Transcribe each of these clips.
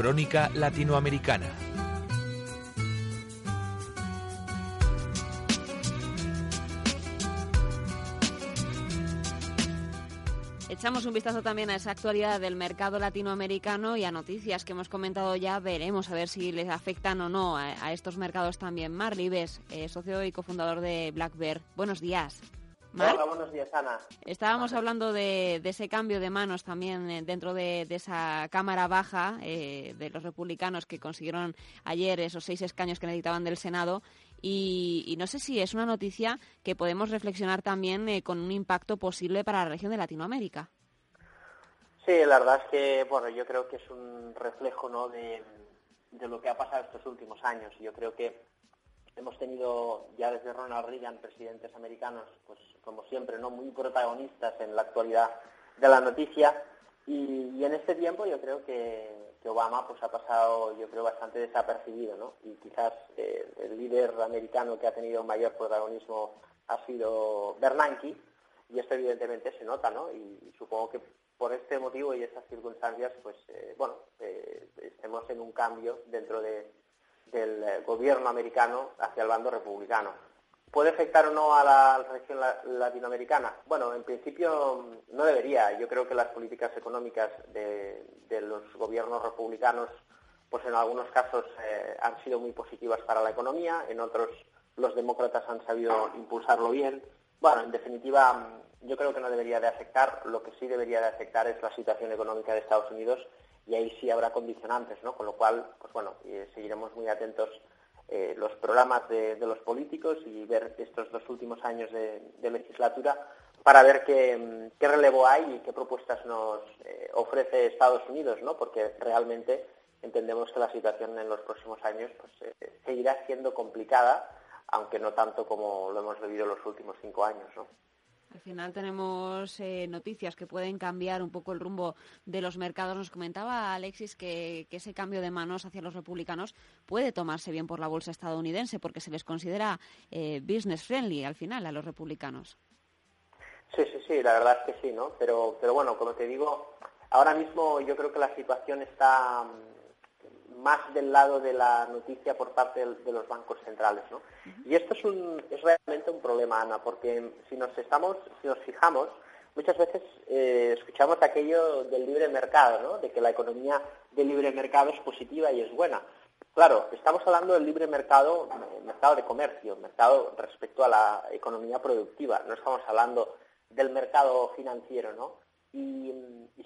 Crónica Latinoamericana. Echamos un vistazo también a esa actualidad del mercado latinoamericano y a noticias que hemos comentado ya. Veremos a ver si les afectan o no a, estos mercados también. Mar Libes, eh, socio y cofundador de Black Bear. Buenos días. Hola, buenos días, Ana. Estábamos hablando de, ese cambio de manos también eh, dentro de, esa Cámara Baja eh, de los republicanos que consiguieron ayer esos seis escaños que necesitaban del Senado. Y, no sé si es una noticia que podemos reflexionar también eh, con un impacto posible para la región de Latinoamérica. Sí, la verdad es que, bueno, yo creo que es un reflejo ¿no? de, de lo que ha pasado estos últimos años. Yo creo que hemos tenido ya desde Ronald Reagan presidentes americanos, pues como siempre, no muy protagonistas en la actualidad de la noticia y, en este tiempo yo creo que, Obama pues ha pasado yo creo bastante desapercibido, ¿no? Y quizás eh, el líder americano que ha tenido mayor protagonismo ha sido Bernanke y esto evidentemente se nota, ¿no? Y, supongo que por este motivo y estas circunstancias, pues eh, bueno, eh, estemos en un cambio dentro de, del eh, gobierno americano hacia el bando republicano. ¿Puede afectar o no a la región latinoamericana? Bueno, en principio mm, no debería. Yo creo que las políticas económicas de, los gobiernos republicanos, pues en algunos casos eh, han sido muy positivas para la economía, en otros los demócratas han sabido impulsarlo bien. Bueno, en definitiva, mm, yo creo que no debería de afectar. Lo que sí debería de afectar es la situación económica de Estados Unidos y ahí sí habrá condicionantes, ¿no? Con lo cual, pues bueno, eh, seguiremos muy atentos eh, los programas de, los políticos y ver estos dos últimos años de, legislatura para ver qué, relevo hay y qué propuestas nos eh, ofrece Estados Unidos, ¿no? Porque realmente entendemos que la situación en los próximos años pues, seguirá siendo complicada, aunque no tanto como lo hemos vivido los últimos cinco años, ¿no? Al final tenemos eh, noticias que pueden cambiar un poco el rumbo de los mercados. Nos comentaba Alexis que, ese cambio de manos hacia los republicanos puede tomarse bien por la bolsa estadounidense porque se les considera eh, business friendly al final a los republicanos. Sí, sí, sí, la verdad es que sí, ¿no? Pero, pero bueno, como te digo, ahora mismo yo creo que la situación está más del lado de la noticia por parte de los bancos centrales. ¿no? Y esto es, un, es realmente un problema, Ana, porque si nos, estamos, si nos fijamos, muchas veces eh, escuchamos aquello del libre mercado, ¿no? de que la economía del libre mercado es positiva y es buena. Claro, estamos hablando del libre mercado, mercado de comercio, mercado respecto a la economía productiva, no estamos hablando del mercado financiero, ¿no? Y,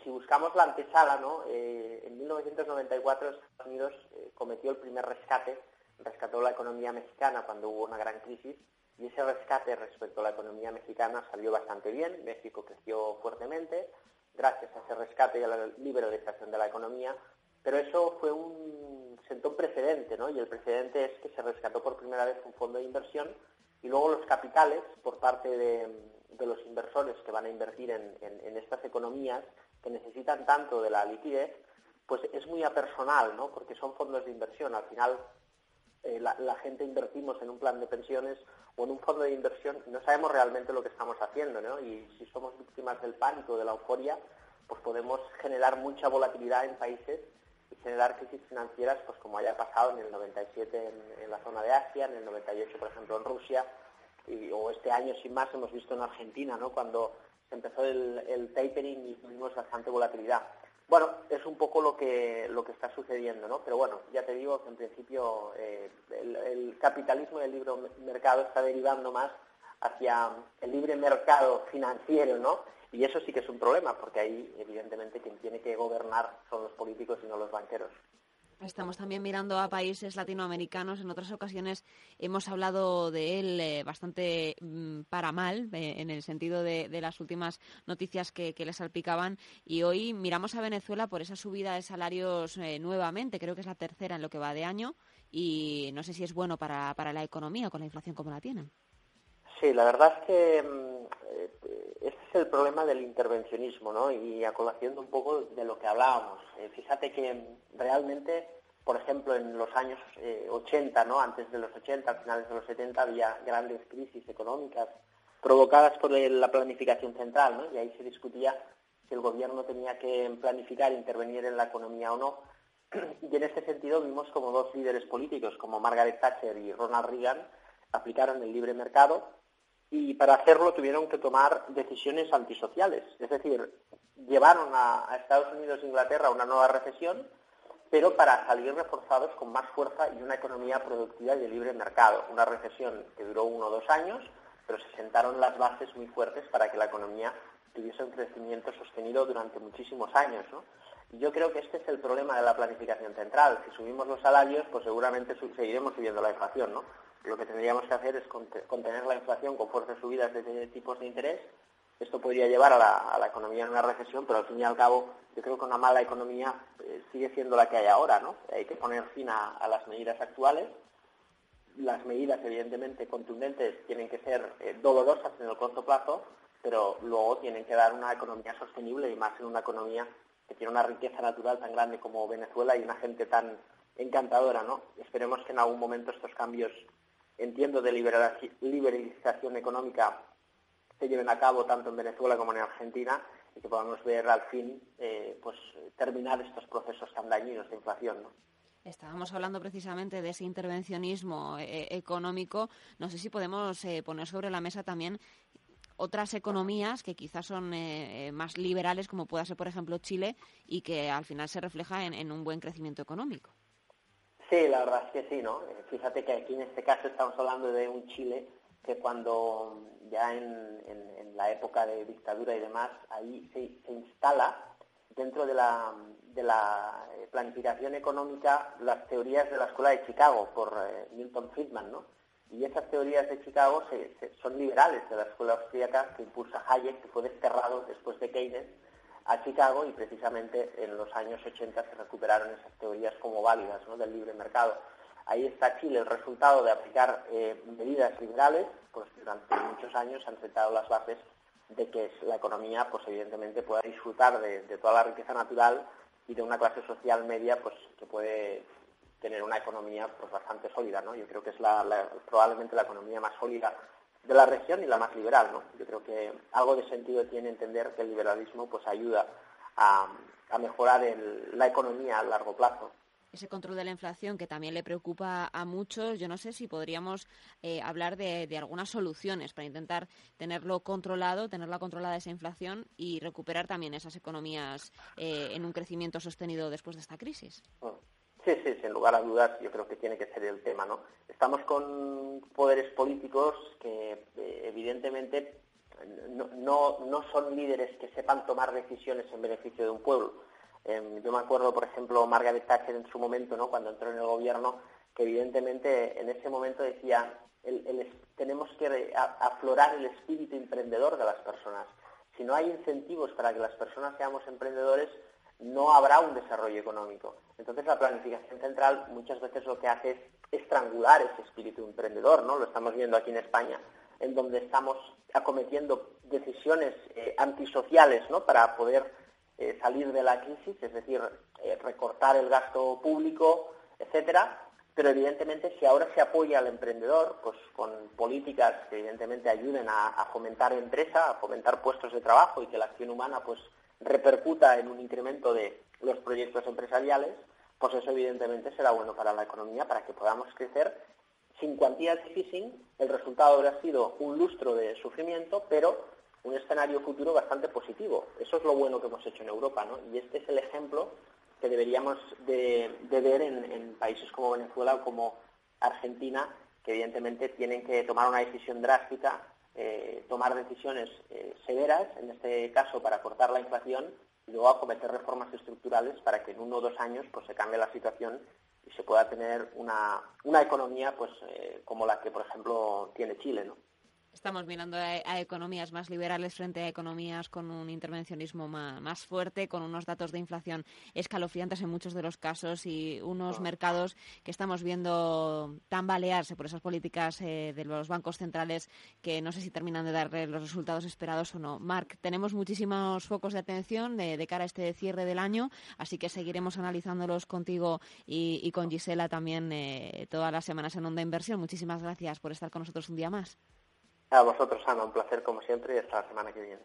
si buscamos la antesala, ¿no? Eh, en 1994 Estados Unidos eh, cometió el primer rescate, rescató la economía mexicana cuando hubo una gran crisis y ese rescate respecto a la economía mexicana salió bastante bien. México creció fuertemente gracias a ese rescate y a la liberalización de la economía, pero eso fue un sentó un precedente, ¿no? Y el precedente es que se rescató por primera vez un fondo de inversión y luego los capitales por parte de, de los inversores que van a invertir en, estas economías que necesitan tanto de la liquidez, pues es muy apersonal, ¿no? Porque son fondos de inversión. Al final, eh, la, gente invertimos en un plan de pensiones o en un fondo de inversión y no sabemos realmente lo que estamos haciendo, ¿no? Y si somos víctimas del pánico, de la euforia, pues podemos generar mucha volatilidad en países y generar crisis financieras, pues como haya pasado en el 97 en, en la zona de Asia, en el 98, por ejemplo, en Rusia, o este año sin más hemos visto en Argentina, ¿no? Cuando se empezó el, tapering y tuvimos bastante volatilidad. Bueno, es un poco lo que lo que está sucediendo, ¿no? Pero bueno, ya te digo que en principio eh, el, capitalismo y el libre mercado está derivando más hacia el libre mercado financiero, ¿no? Y eso sí que es un problema, porque ahí evidentemente quien tiene que gobernar son los políticos y no los banqueros. Estamos también mirando a países latinoamericanos. En otras ocasiones hemos hablado de él eh, bastante mm, para mal, eh, en el sentido de, las últimas noticias que, le salpicaban. Y hoy miramos a Venezuela por esa subida de salarios eh, nuevamente. Creo que es la tercera en lo que va de año. Y no sé si es bueno para, para la economía con la inflación como la tienen. Sí, la verdad es que mm, este es el problema del intervencionismo, ¿no? Y a un poco de lo que hablábamos. fíjate que realmente por ejemplo, en los años 80, eh, ¿no? antes de los 80, a finales de los 70, había grandes crisis económicas provocadas por la planificación central, ¿no? y ahí se discutía si el gobierno tenía que planificar intervenir en la economía o no. Y en este sentido vimos como dos líderes políticos, como Margaret Thatcher y Ronald Reagan, aplicaron el libre mercado y para hacerlo tuvieron que tomar decisiones antisociales. Es decir, llevaron a, a Estados Unidos e Inglaterra a una nueva recesión, pero para salir reforzados con más fuerza y una economía productiva y de libre mercado. Una recesión que duró uno o dos años, pero se sentaron las bases muy fuertes para que la economía tuviese un crecimiento sostenido durante muchísimos años. Y yo creo que este es el problema de la planificación central. Si subimos los salarios, pues seguramente seguiremos subiendo la inflación. ¿no? Lo que tendríamos que hacer es contener la inflación con fuertes subidas de tipos de interés esto podría llevar a la, economía en una recesión, pero al fin y al cabo yo creo que una mala economía eh, sigue siendo la que hay ahora, ¿no? Hay que poner fin a, las medidas actuales. Las medidas, evidentemente, contundentes tienen que ser eh, dolorosas en el corto plazo, pero luego tienen que dar una economía sostenible y más en una economía que tiene una riqueza natural tan grande como Venezuela y una gente tan encantadora, ¿no? Esperemos que en algún momento estos cambios, entiendo, de liberalización económica se lleven a cabo tanto en Venezuela como en Argentina y que podamos ver al fin eh, pues terminar estos procesos tan dañinos de inflación. Estábamos hablando precisamente de ese intervencionismo eh, eh, económico. No sé si podemos poner sobre la mesa también otras economías que quizás son más liberales, como pueda ser, por ejemplo, Chile, y que al final se refleja en, en, un buen crecimiento económico. Sí, la verdad es que sí, ¿no? Fíjate que aquí en este caso estamos hablando de un Chile que cuando ya en, la época de dictadura y demás, ahí se, instala dentro de la, eh, planificación económica las teorías de la Escuela de Chicago por eh, Milton Friedman, ¿no? Y esas teorías de Chicago son liberales de la escuela austríaca que impulsa Hayek, que fue desterrado después de Keynes a Chicago y precisamente en los años 80 se recuperaron esas teorías como válidas ¿no? del libre mercado. Ahí está Chile, el resultado de aplicar eh, medidas liberales, pues durante muchos años han sentado las bases de que la economía, pues evidentemente, pueda disfrutar de, toda la riqueza natural y de una clase social media, pues que puede tener una economía pues bastante sólida, ¿no? Yo creo que es probablemente la economía más sólida de la región y la más liberal, ¿no? Yo creo que algo de sentido tiene entender que el liberalismo pues ayuda a, mejorar la economía a largo plazo ese control de la inflación que también le preocupa a muchos. Yo no sé si podríamos eh, hablar de, algunas soluciones para intentar tenerlo controlado, tenerla controlada esa inflación y recuperar también esas economías eh, en un crecimiento sostenido después de esta crisis. Sí, sí, sin lugar a dudas, yo creo que tiene que ser el tema, ¿no? Estamos con poderes políticos que eh, evidentemente no, no son líderes que sepan tomar decisiones en beneficio de un pueblo Em, yo me acuerdo, por ejemplo, Margaret Thatcher en su momento, ¿no? cuando entró en el gobierno, que evidentemente en ese momento decía, tenemos que aflorar el espíritu emprendedor de las personas. Si no hay incentivos para que las personas seamos emprendedores, no habrá un desarrollo económico. Entonces la planificación central muchas veces lo que hace es estrangular ese espíritu emprendedor, ¿no? Lo estamos viendo aquí en España, en donde estamos acometiendo decisiones eh, antisociales, ¿no? Para poder eh, salir de la crisis, es decir, eh, recortar el gasto público, etcétera. Pero evidentemente, si ahora se apoya al emprendedor, pues con políticas que evidentemente ayuden a, fomentar empresa, a fomentar puestos de trabajo y que la acción humana pues repercuta en un incremento de los proyectos empresariales, pues eso evidentemente será bueno para la economía, para que podamos crecer. Sin quantitative el resultado habrá sido un lustro de sufrimiento, pero un escenario futuro bastante positivo. Eso es lo bueno que hemos hecho en Europa, ¿no? Y este es el ejemplo que deberíamos de, ver en, países como Venezuela o como Argentina, que evidentemente tienen que tomar una decisión drástica, eh, tomar decisiones eh, severas, en este caso para cortar la inflación, y luego acometer reformas estructurales para que en uno o dos años pues se cambie la situación y se pueda tener una, una economía pues eh, como la que por ejemplo tiene Chile, ¿no? Estamos mirando a, economías más liberales frente a economías con un intervencionismo más, fuerte, con unos datos de inflación escalofriantes en muchos de los casos y unos mercados que estamos viendo tambalearse por esas políticas eh, de los bancos centrales que no sé si terminan de dar los resultados esperados o no. Marc, tenemos muchísimos focos de atención de, cara a este cierre del año, así que seguiremos analizándolos contigo y, con Gisela también eh, todas las semanas en Onda Inversión. Muchísimas gracias por estar con nosotros un día más. A vosotros, Ana, un placer como siempre y hasta la semana que viene.